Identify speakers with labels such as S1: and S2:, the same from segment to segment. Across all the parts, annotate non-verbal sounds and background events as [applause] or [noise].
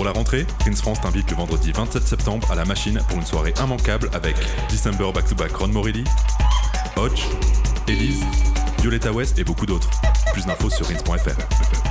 S1: Pour la rentrée, Prince France t'invite le vendredi 27 septembre à la machine pour une soirée immanquable avec December Back to Back Ron Morelli, Hodge, Elise, Violetta West et beaucoup d'autres. Plus d'infos sur rince.fr.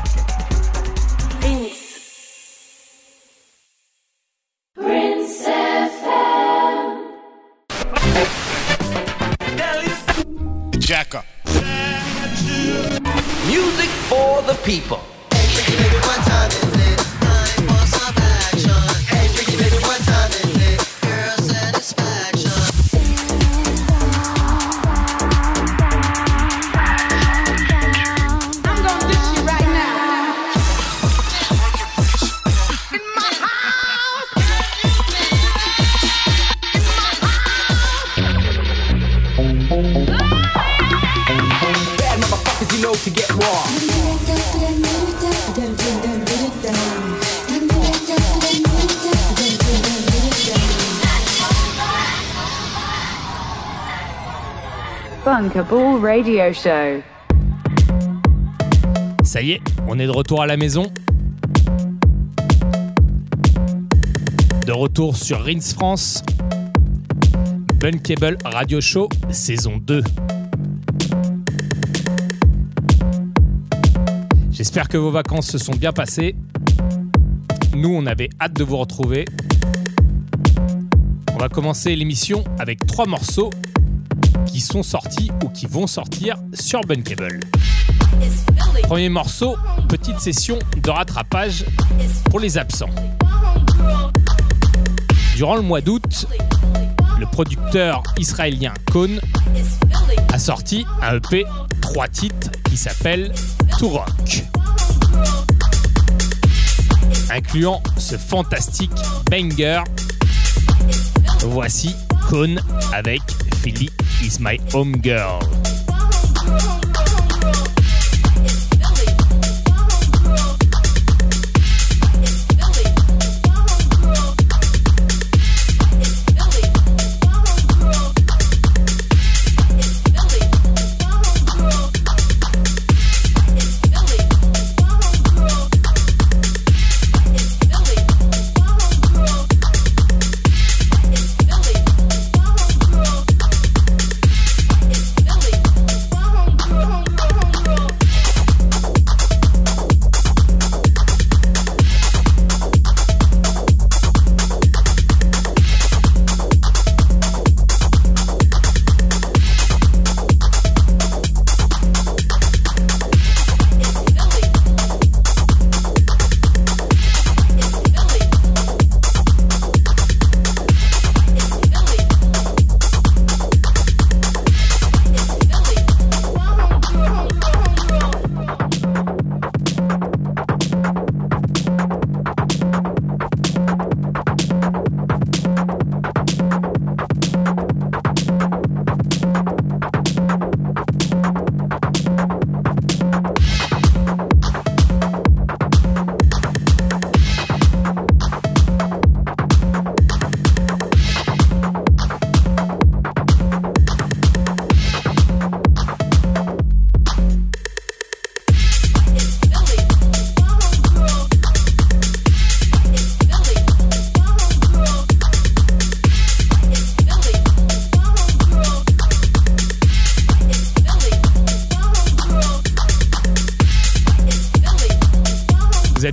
S2: Radio Show.
S3: Ça y est, on est de retour à la maison. De retour sur Rins France. Bunkable Radio Show, saison 2. J'espère que vos vacances se sont bien passées. Nous, on avait hâte de vous retrouver. On va commencer l'émission avec trois morceaux sont sortis ou qui vont sortir sur Bunkable. Premier morceau, petite session de rattrapage pour les absents. Durant le mois d'août, le producteur israélien Cohn a sorti un EP 3 titres qui s'appelle To Rock. Incluant ce fantastique banger. Voici Cohn avec Philly is my home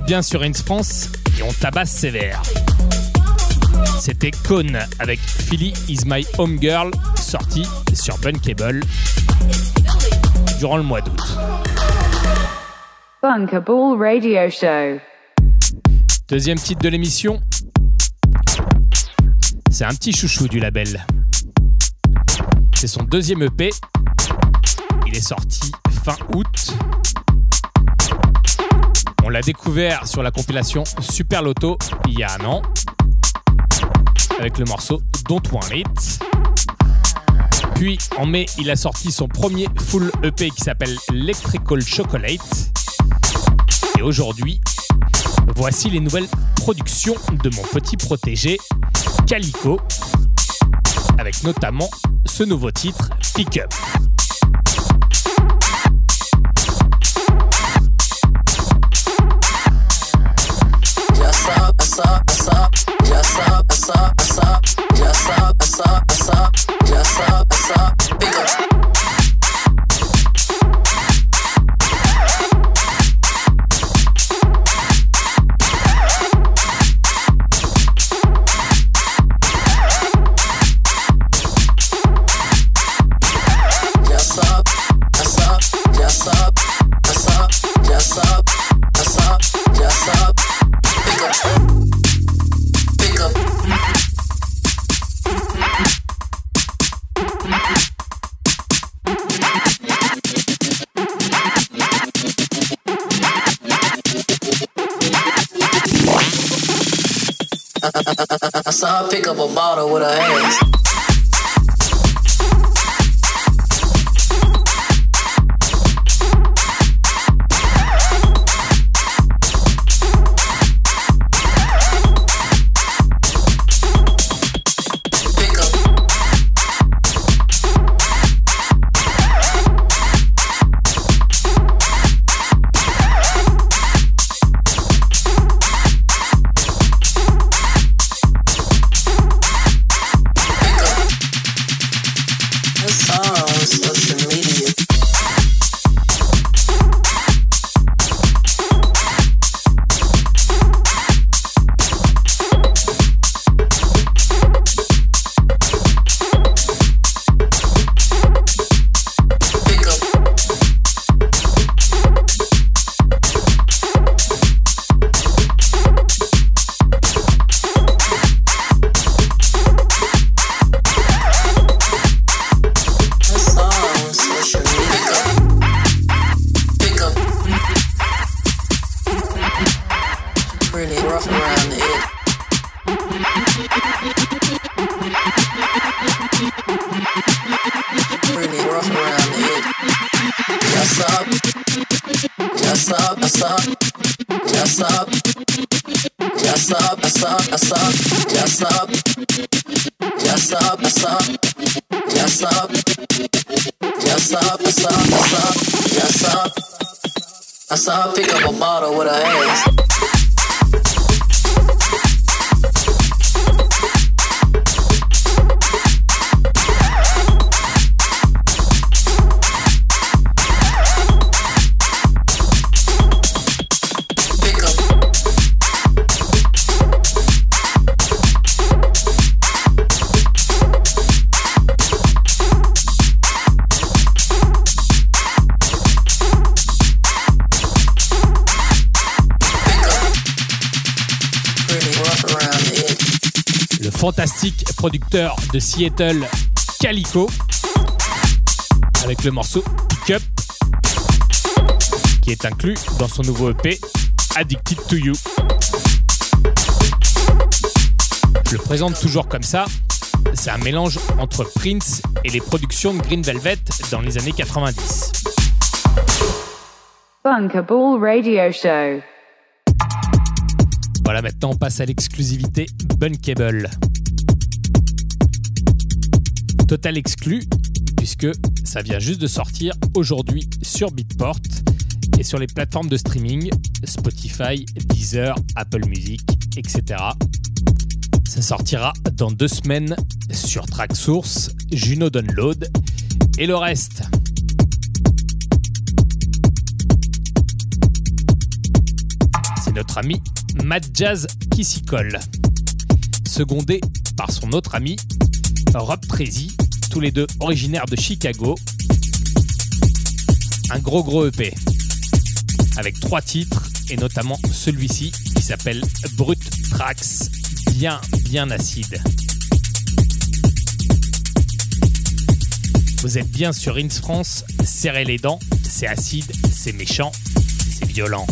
S3: bien sur Ins France et on tabasse sévère. C'était Cone avec Philly is my home girl, sorti sur Bunkable durant le mois d'août.
S2: Bunker Ball Radio Show.
S3: Deuxième titre de l'émission, c'est un petit chouchou du label. C'est son deuxième EP. Il est sorti fin août. On l'a découvert sur la compilation Super Loto il y a un an avec le morceau Don't Want It. Puis en mai, il a sorti son premier full EP qui s'appelle Electrical Chocolate. Et aujourd'hui, voici les nouvelles productions de mon petit protégé Calico avec notamment ce nouveau titre Pick Up.
S4: Yes, up, up, up, up, up, up, up, up, up, up, up, up, up, Bigger. I saw her pick up a bottle with her ass.
S3: Producteur de Seattle, Calico, avec le morceau Pick Up, qui est inclus dans son nouveau EP Addicted to You. Je le présente toujours comme ça. C'est un mélange entre Prince et les productions de Green Velvet dans les années 90.
S2: Bunkable Radio Show.
S3: Voilà, maintenant on passe à l'exclusivité Bunkable. Total exclu, puisque ça vient juste de sortir aujourd'hui sur Beatport et sur les plateformes de streaming Spotify, Deezer, Apple Music, etc. Ça sortira dans deux semaines sur Tracksource, Juno Download et le reste. C'est notre ami Mad Jazz qui s'y colle, secondé par son autre ami Rob Trezi, tous les deux originaires de Chicago. Un gros gros EP avec trois titres et notamment celui-ci qui s'appelle Brut Tracks, bien bien acide. Vous êtes bien sur Ins France, serrez les dents, c'est acide, c'est méchant, c'est violent.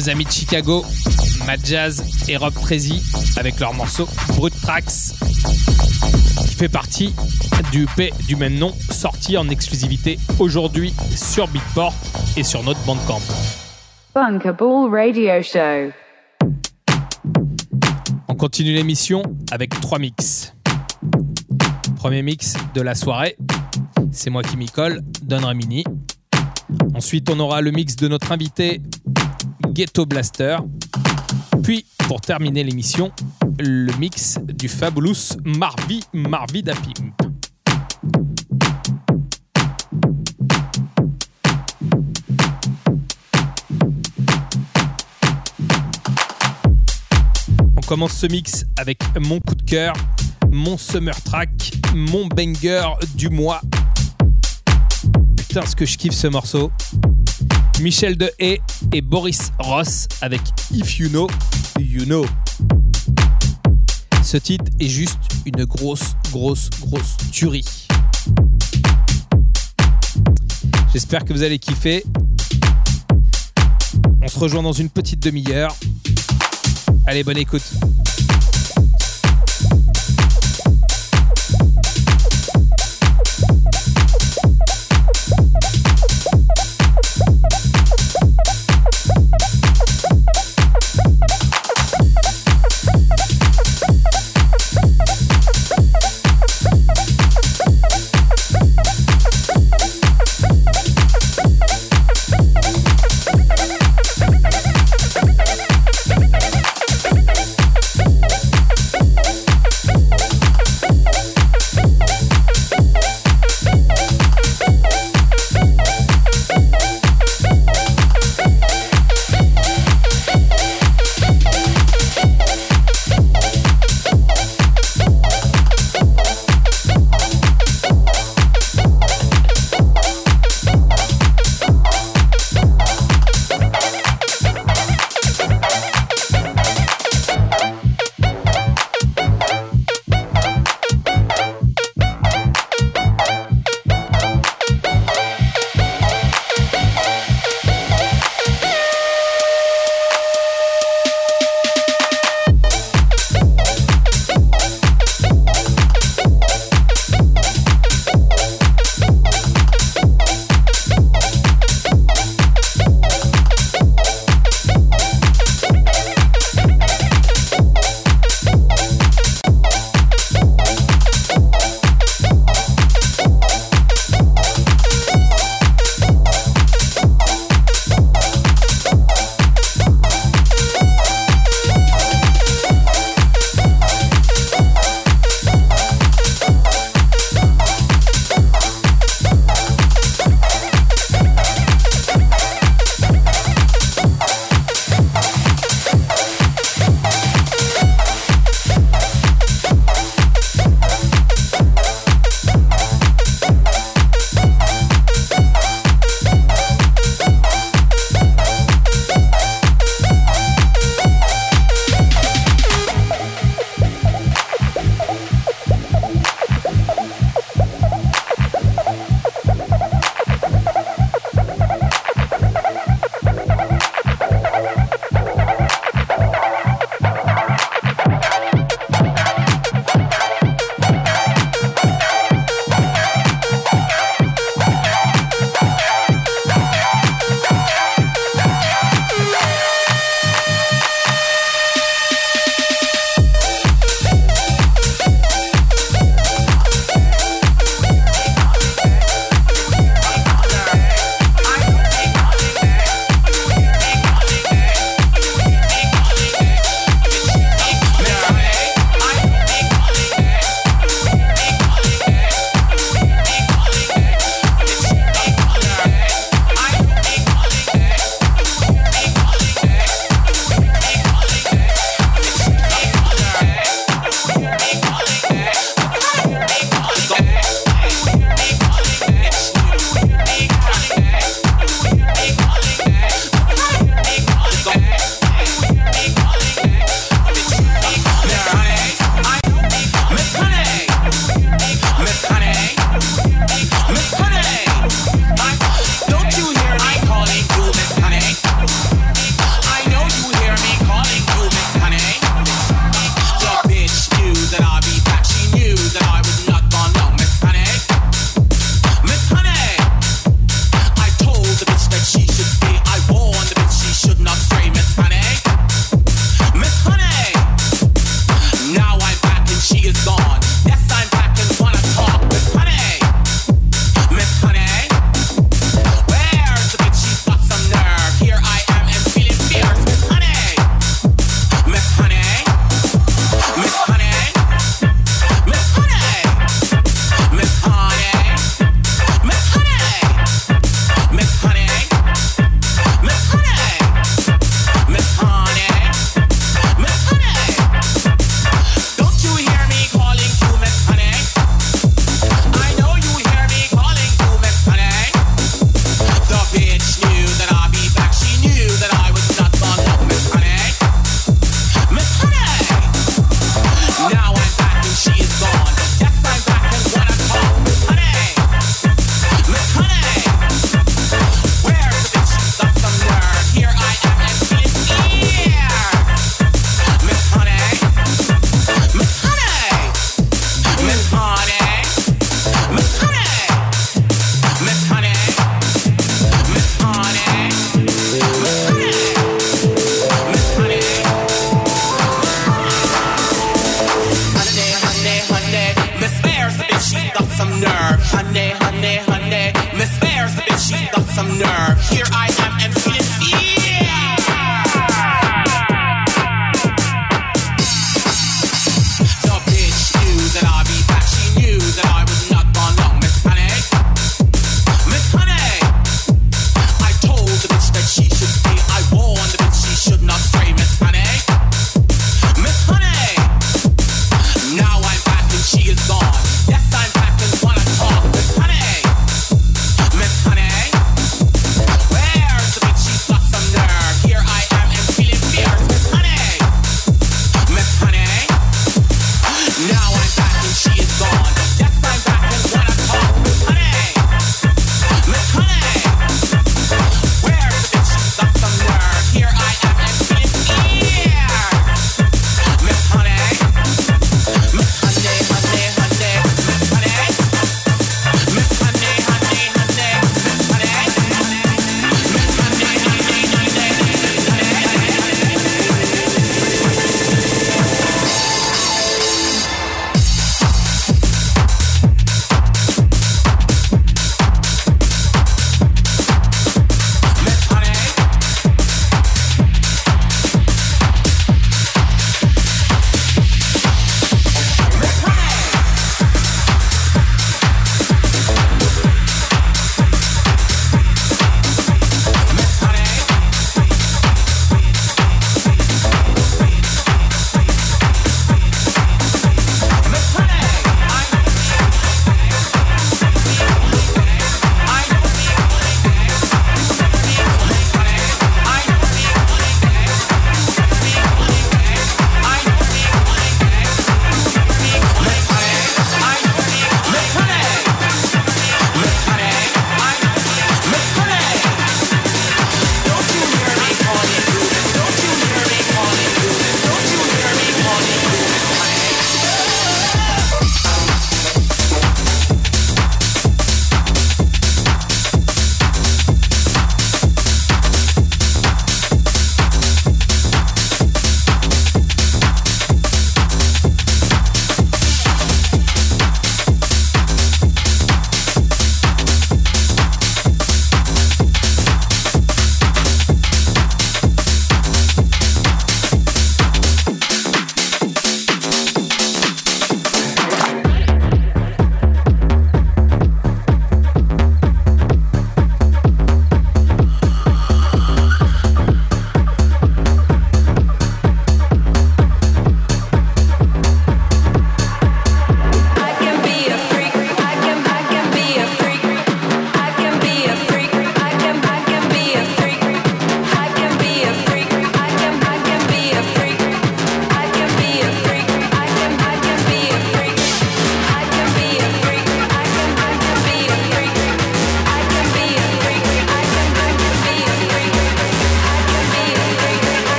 S3: Deux amis de Chicago, Matt Jazz et Rob Prezi, avec leur morceau Brut Tracks, qui fait partie du EP du même nom, sorti en exclusivité aujourd'hui sur Beatport et sur notre Bandcamp.
S2: Bunker Ball Radio Show.
S3: On continue l'émission avec trois mix. Premier mix de la soirée, c'est moi qui m'y colle, Don Ramini. Ensuite, on aura le mix de notre invité Ghetto Blaster. Puis, pour terminer l'émission, le mix du Fabulous Marvi Marvi da Pimp. On commence ce mix avec mon coup de cœur, mon summer track, mon banger du mois. Putain, ce que je kiffe ce morceau. Michel de Haye et Boris Ross avec If You Know, You Know. Ce titre est juste une grosse, grosse, grosse tuerie. J'espère que vous allez kiffer. On se rejoint dans une petite demi-heure. Allez, bonne écoute.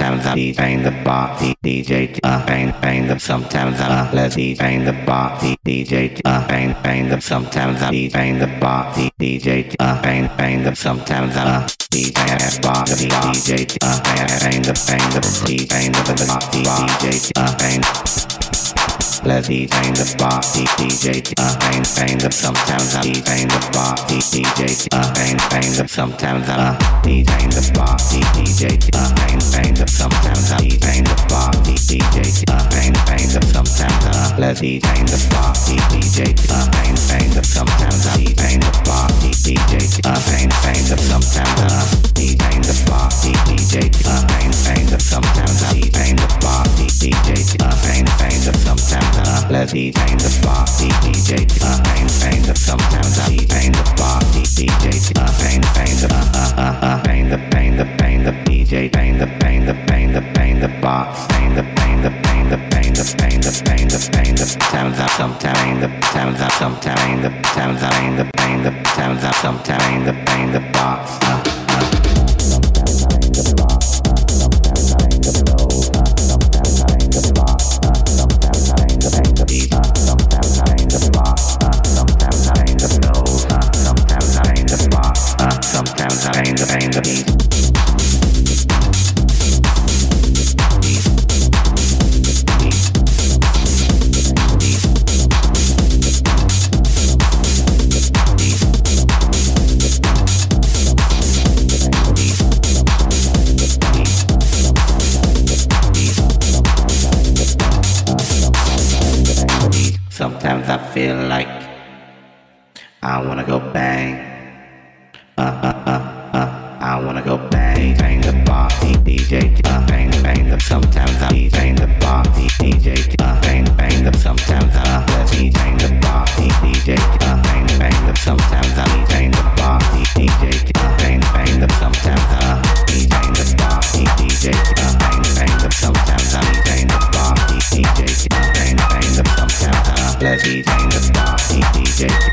S5: Sometimes I DJ the bar, DJ uh bang bang the sometimes I let's DJ the bar, DJ uh bang bang the sometimes I DJ the bar, DJ uh bang bang the sometimes I DJ the bar, DJ uh bang bang the bang the DJ uh bang Leslie kind of the DJ uh, kind, kind of sometimes I kind of party DJ uh, kind, kind of sometimes I uh, kind of party DJ uh, kind, kind of sometimes I kind of party DJ uh, kind, kind of sometimes I Leslie kind of party DJ uh, kind, kind of sometimes I kind of the DJ uh, kind, kind of sometimes I kind of party DJ uh, kind, kind of sometimes I kind of party DJ uh, kind, kind of sometimes let the kind of party DJ a kind kind of compound a party DJ a kind kind of a a kind of kind of kind DJ kind of kind of kind of kind box kind of kind of kind of kind of kind of kind of kind of sounds up sometime the sounds up sometime the sounds up in the kind of sounds up sometime the kind box. Uh. Sometimes I feel like I wanna go bang. Uh uh uh. I wanna go bang, bang the bar, DJ, uh, bang bang the. Sometimes I DJ the bar, DJ, uh, bang bang the. Sometimes I uh, DJ the bar, DJ, uh, bang bang the. Sometimes I DJ the bar, DJ, uh, bang bang the. Sometimes I uh, DJ the bar, DJ, uh, bang bang the. Sometimes I DJ the bar, DJ, uh, bang bang the. Sometimes I uh, DJ the bar, DJ,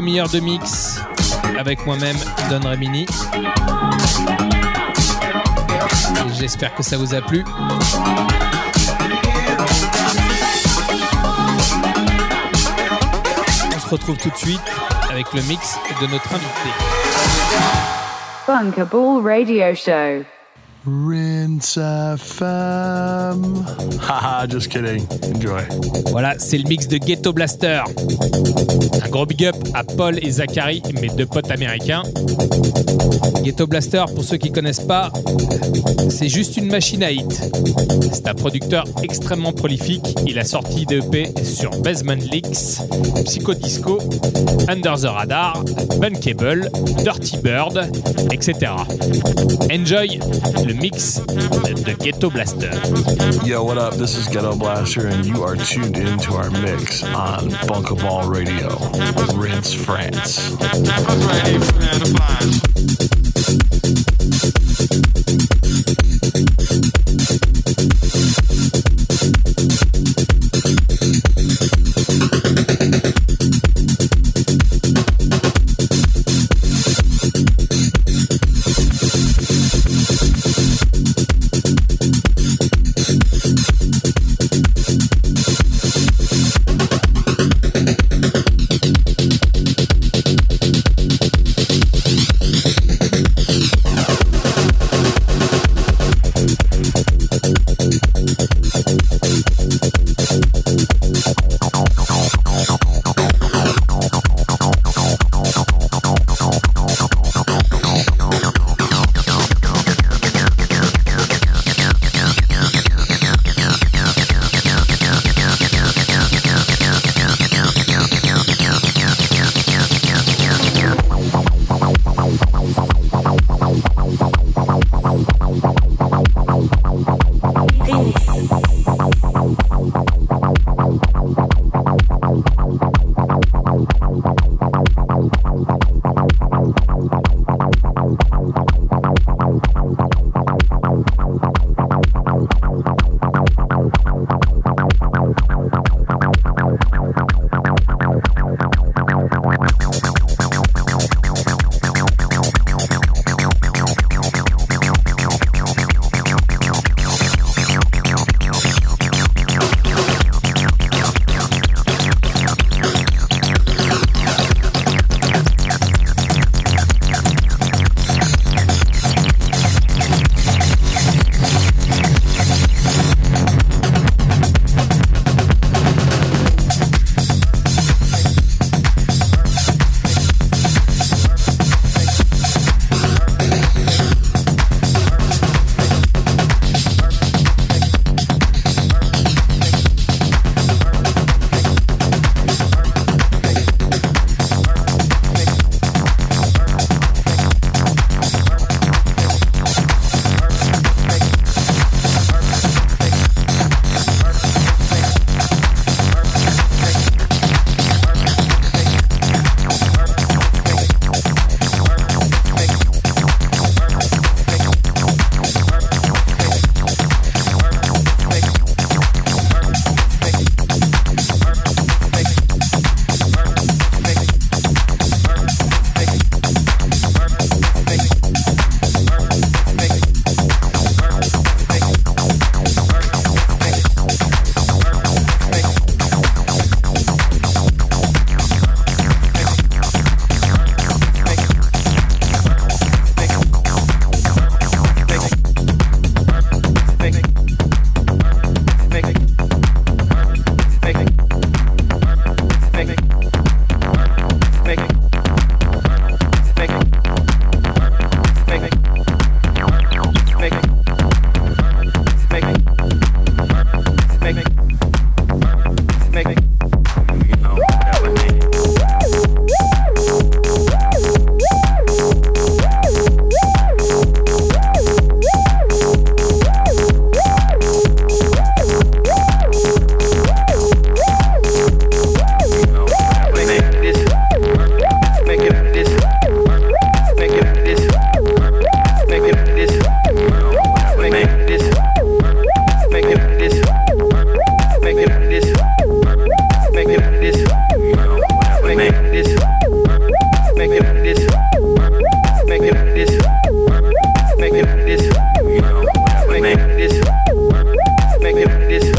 S3: demi-heure de mix avec moi-même, Don Remini. J'espère que ça vous a plu. On se retrouve tout de suite avec le mix de notre invité.
S2: Radio Show.
S6: Rinse FM. [laughs] Haha, just kidding. Enjoy.
S3: Voilà, c'est le mix de Ghetto Blaster. Un gros big up à Paul et Zachary, mes deux potes américains. Ghetto Blaster, pour ceux qui connaissent pas, c'est juste une machine à hit. C'est un producteur extrêmement prolifique. Il a sorti des EP sur Basement Leaks, Psycho Disco, Under the Radar, Bunkable, Dirty Bird, etc. Enjoy le mix de Ghetto Blaster.
S6: Yo, what up? This is Ghetto Blaster, and you are tuned into our mix on Bunkaball Radio. Rinse France.
S7: Make it this. Make it this.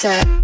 S8: set.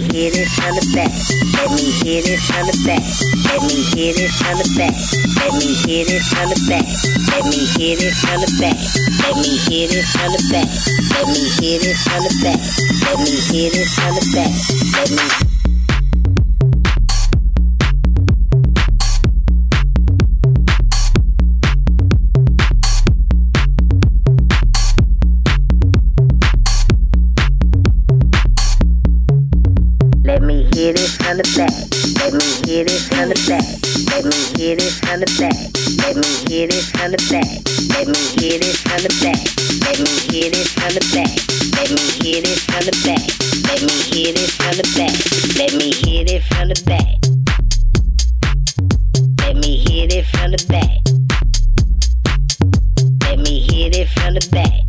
S8: Hit it from the back. Let me hit it from the back. Let me hit it from the back. Let me hit it from the back. Let me hit it from the back. Let me hit it from the back. Let me hit it from the back. Let me hit it from the back. Let me from the back. Let me hit it from the back. Let me hit it from the back. Let me hit it from the back. Let me hit it from the back. Let me hit it from the back. Let me hit it from the back. Let me hit it from the back. Let me hit it from the back. Let me hit it from the back. Let me hit it from the back.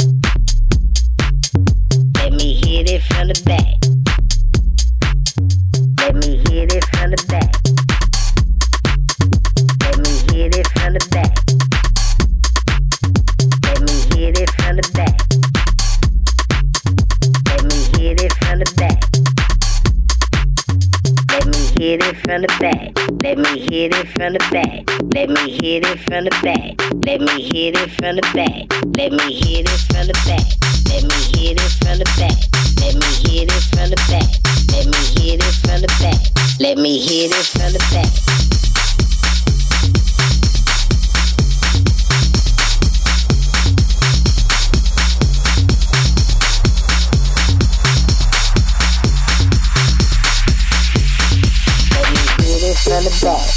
S8: Back. Let me hit it from the back. Let me hit it from the back. Let me hit it from the back. Let me hit it from the back. Let me hit it from the back. Let me hit it from the back. Let me hit it from the back. Let me hit it from the back.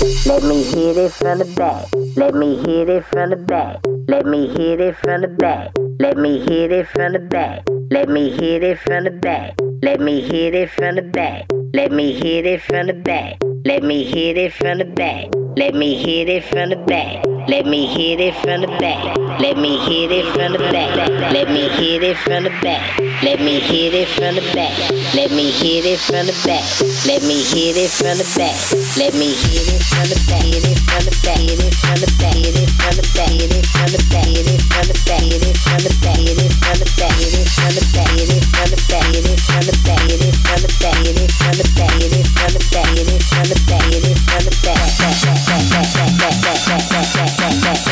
S8: Let me hit it from the back. Let me hit it from the back. Let me hit it from the back. Let me hit it from the back. Let me hit it from the back. Let me hit it from the back. Let me hit it from the back. Let me hit it from the back. Let me hit it from the back. Let me hit it from the back. Let me hit it from the back. Let me hit it from the back. Let me hit it from the back. Let me hit it from the back. Let me hit it from the back. Let me hit it from the back. Hit it from the back. Hit it from the back. Hit it from the back. Hit it from the back. Hit it from the back. Hit it from the back. Hit it from the back. Hit it from the back. Hit it from the back. Hit it from the back. Hit it from the back. Hit it from the back. Hit it from the back. Hit it from the back. Hit it from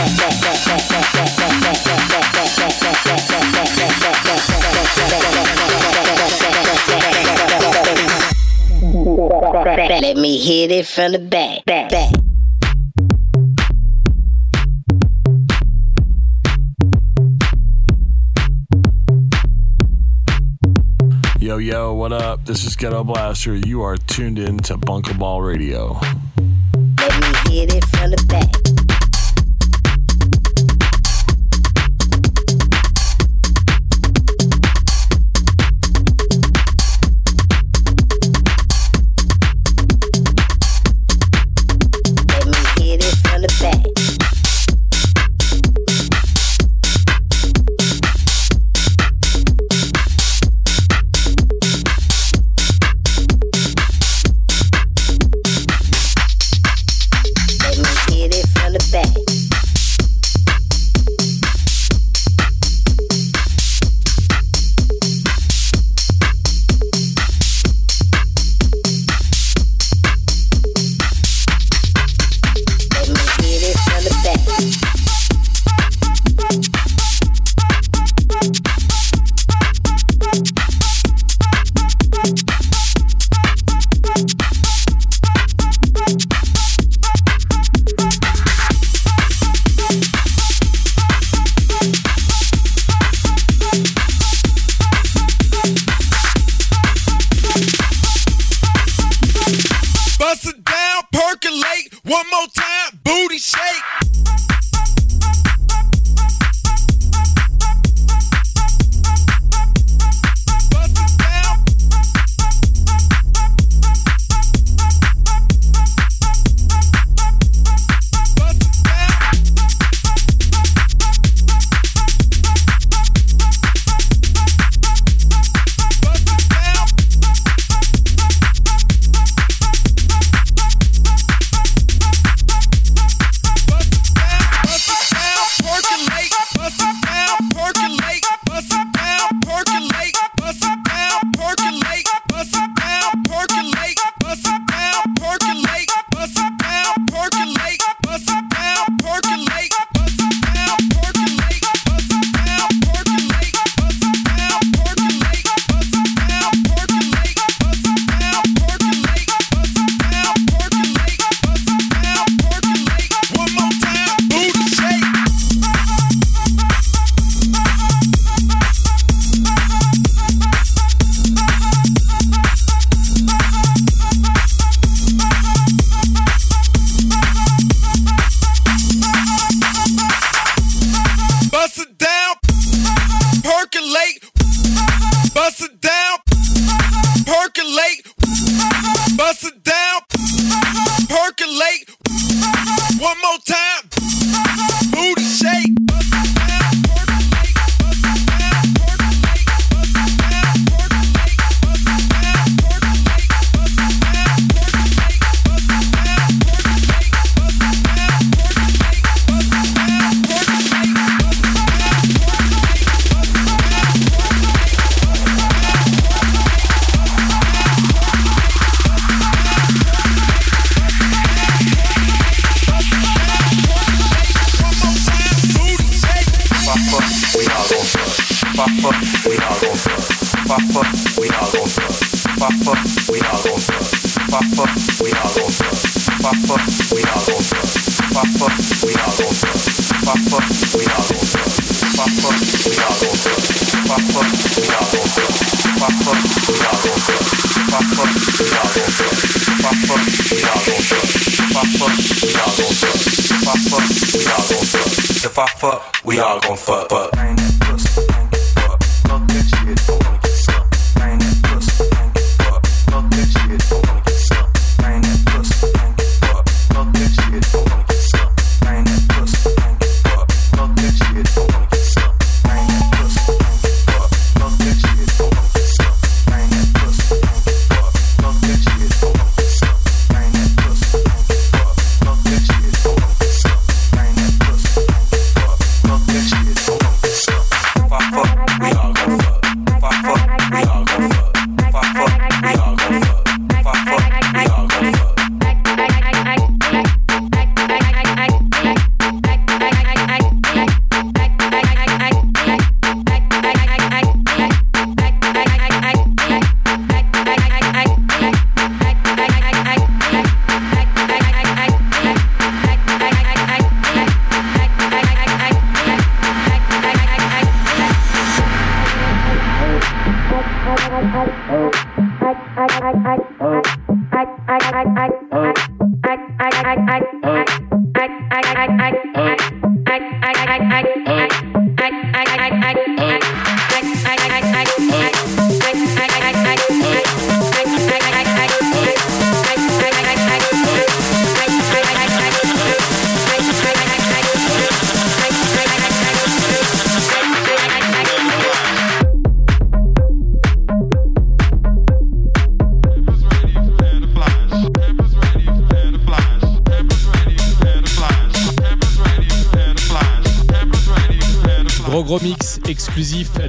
S8: the back. Let me hit it from the back. back, back.
S6: Yo, yo, what up? This is Ghetto Blaster. You are tuned in to Bunkaball Radio.
S8: Let me hit it from the back.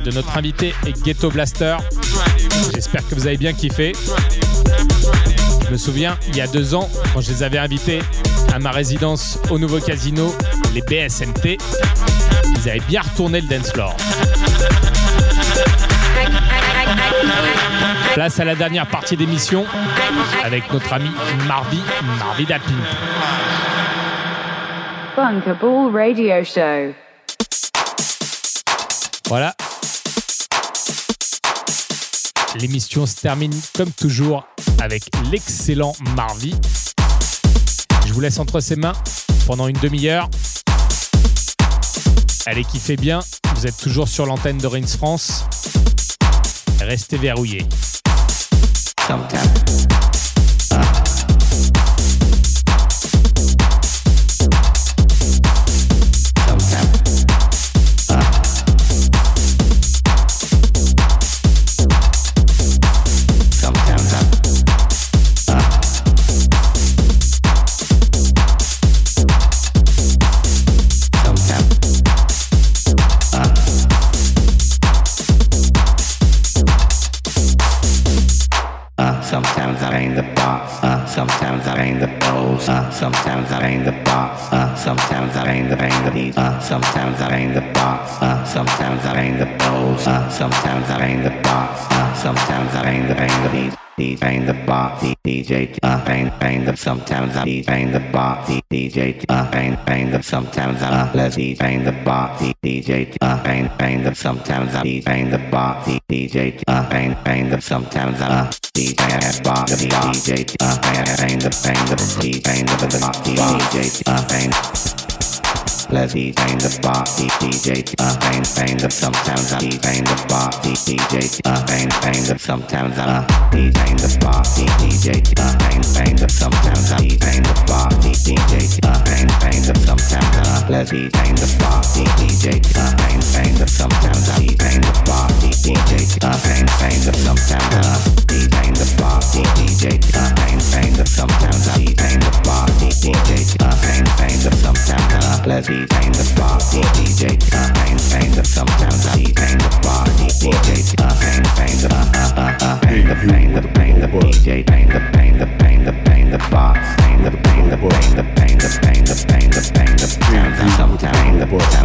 S3: De notre invité Ghetto Blaster. J'espère que vous avez bien kiffé. Je me souviens, il y a deux ans, quand je les avais invités à ma résidence au nouveau casino, les BSMT, ils avaient bien retourné le dance floor. Place à la dernière partie d'émission avec notre ami Marvi, Marvi Dapin.
S2: Radio Show.
S3: L'émission se termine comme toujours avec l'excellent Marvi. Je vous laisse entre ses mains pendant une demi-heure. Allez, kiffez bien. Vous êtes toujours sur l'antenne de Rins France. Restez verrouillés.
S5: Sometimes I ain't the boss. Uh, sometimes I ain't the ain't the beat. Uh, sometimes I ain't the boss. Uh, sometimes I ain't the boss. Uh, sometimes I ain't the boss. Uh, sometimes I ain't the ain't the beat. DJ ain't the boss, DJ, uh, ain't, ain't the, sometimes I ain't the boss, DJ uh, bang bang the sometimes I let's DJ bang the box. DJ uh, bang bang the sometimes I bang the box. DJ uh, bang bang the sometimes I DJ box. Uh, bang bang the bang the bang the box. DJ uh, uh bang Leslie kind the party DJ, a kind kind of sometimes a kind the party DJ, a kind kind of sometimes a kind of party DJ, a kind kind of sometimes a kind of party DJ, a kind kind of sometimes a Leslie kind the party DJ, a kind kind of sometimes a kind the party DJ, a kind kind of sometimes a kind of party DJ, a kind kind of sometimes a kind of party DJ, a kind kind of sometimes a Pain the party, DJ. Pain, pain the sometimes. Pain the party, DJ. Pain, pain the ah ah ah. Pain the pain the pain the DJ. Pain the pain the pain the pain the party. Pain the pain the pain the pain the pain the
S9: book.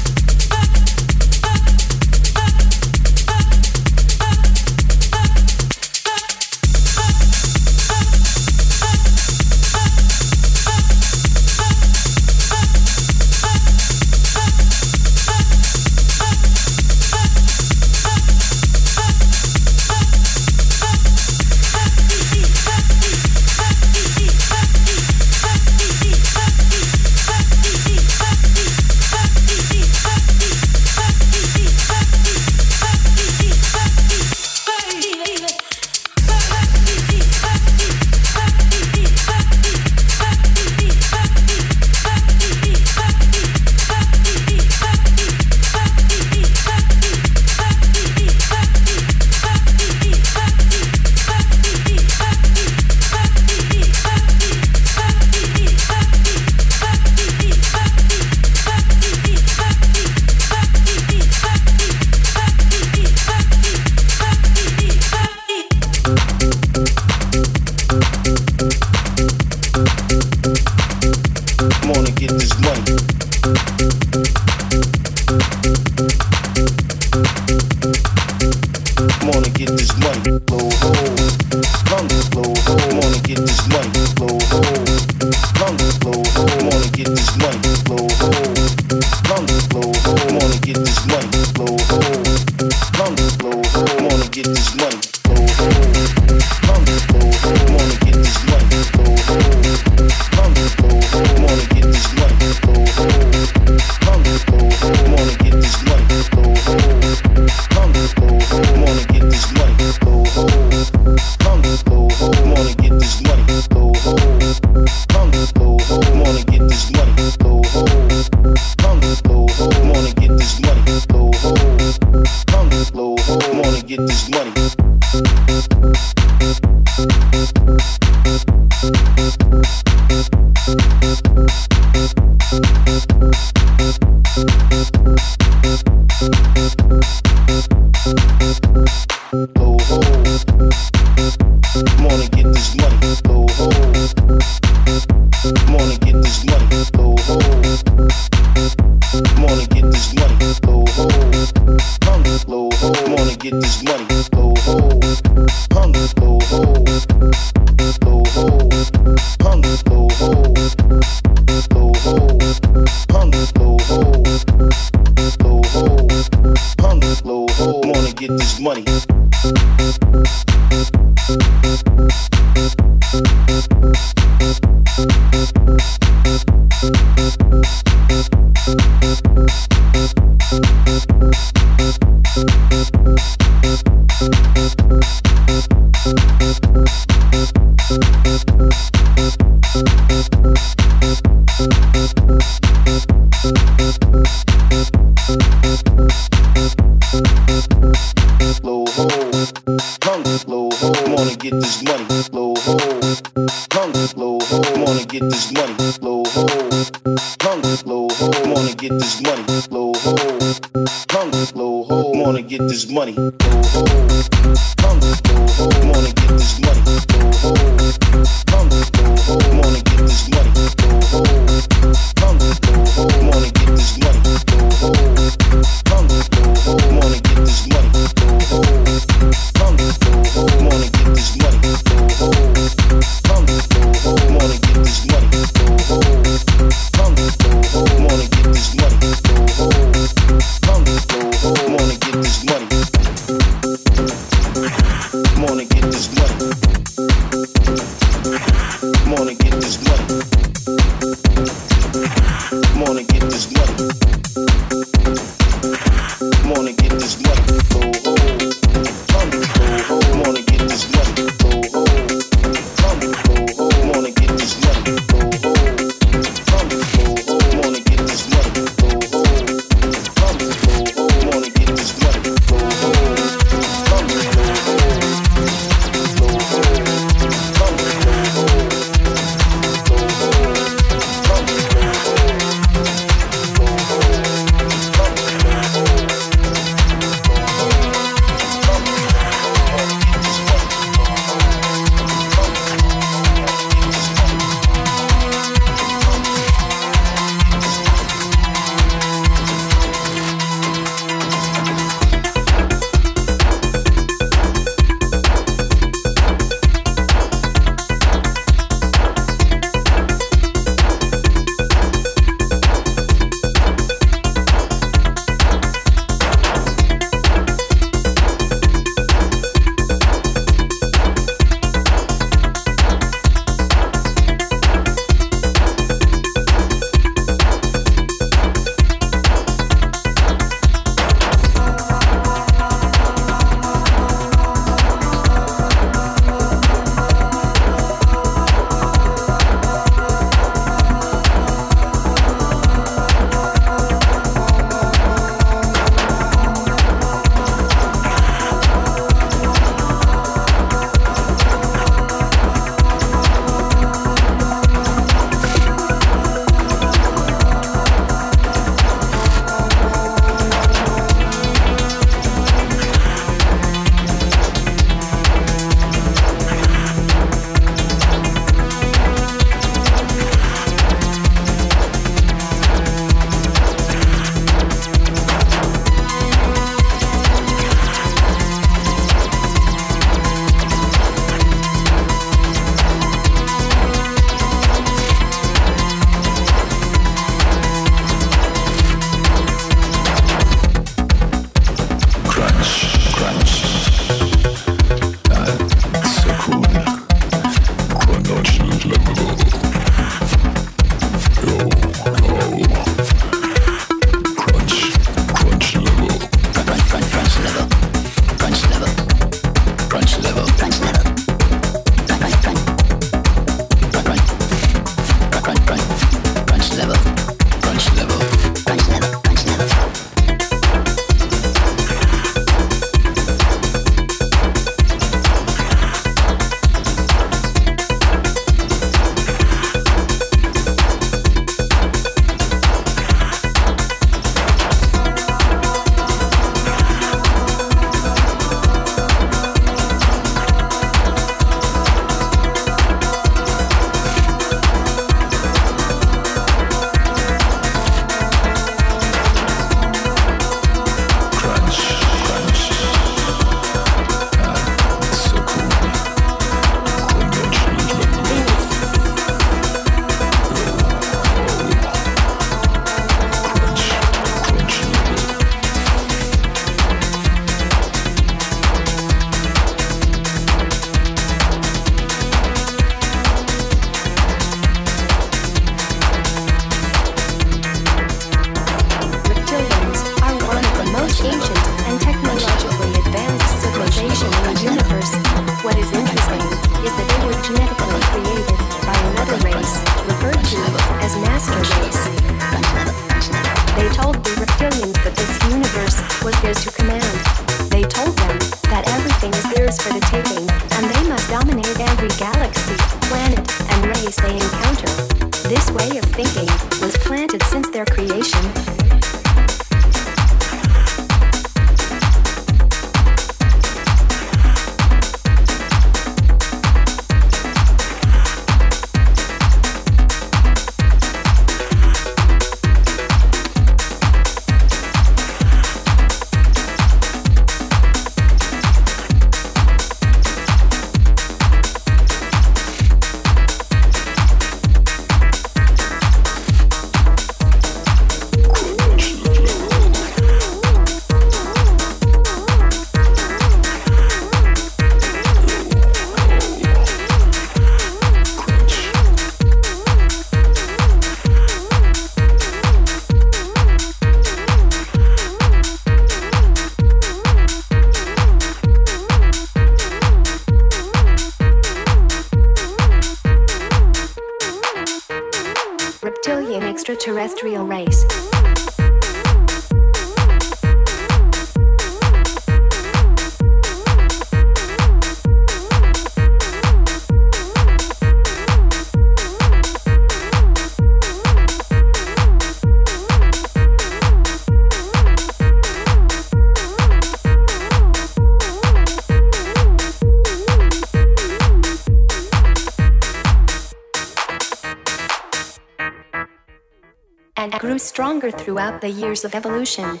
S9: Throughout the years of evolution.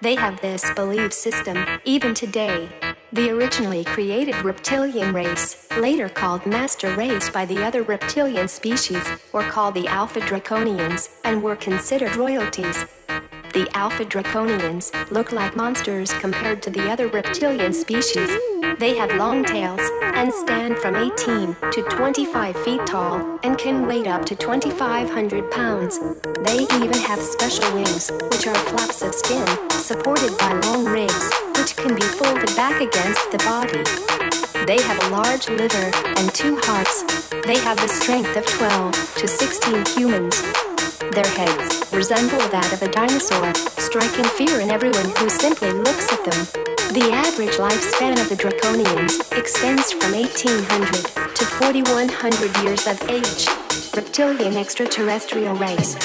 S9: They have this belief system, even today. The originally created reptilian race, later called master race by the other reptilian species, were called the Alpha Draconians and were considered royalties. The Alpha Draconians look like monsters compared to the other reptilian species. They have long tails and stand from 18 to 25 feet tall and can weigh up to 2,500 pounds. They even have special wings, which are flaps of skin supported by long ribs, which can be folded back against the body. They have a large liver and two hearts. They have the strength of 12 to 16 humans. Their heads resemble that of a dinosaur, striking fear in everyone who simply looks at them. The average lifespan of the Draconians extends from 1800 to 4100 years of age. Reptilian extraterrestrial race.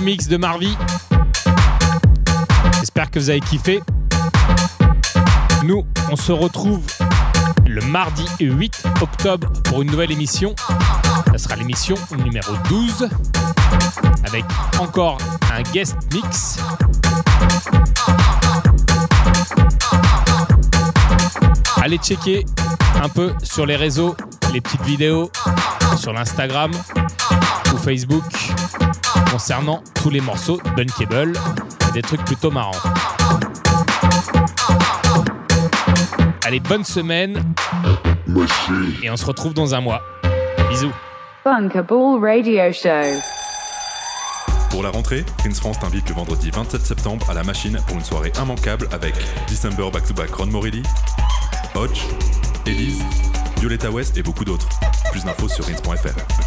S3: Mix de Marvy. J'espère que vous avez kiffé. Nous, on se retrouve le mardi 8 octobre pour une nouvelle émission. Ça sera l'émission numéro 12 avec encore un guest mix. Allez checker un peu sur les réseaux les petites vidéos sur l'Instagram ou Facebook concernant tous les morceaux d'Uncable et des trucs plutôt marrants. Allez, bonne semaine et on se retrouve dans un mois. Bisous.
S2: Bunkable Radio Show.
S1: Pour la rentrée, Prince France t'invite le vendredi 27 septembre à la machine pour une soirée immanquable avec December Back to Back Ron Morelli, Hodge, Elise, Violetta West et beaucoup d'autres. Plus d'infos sur rins.fr.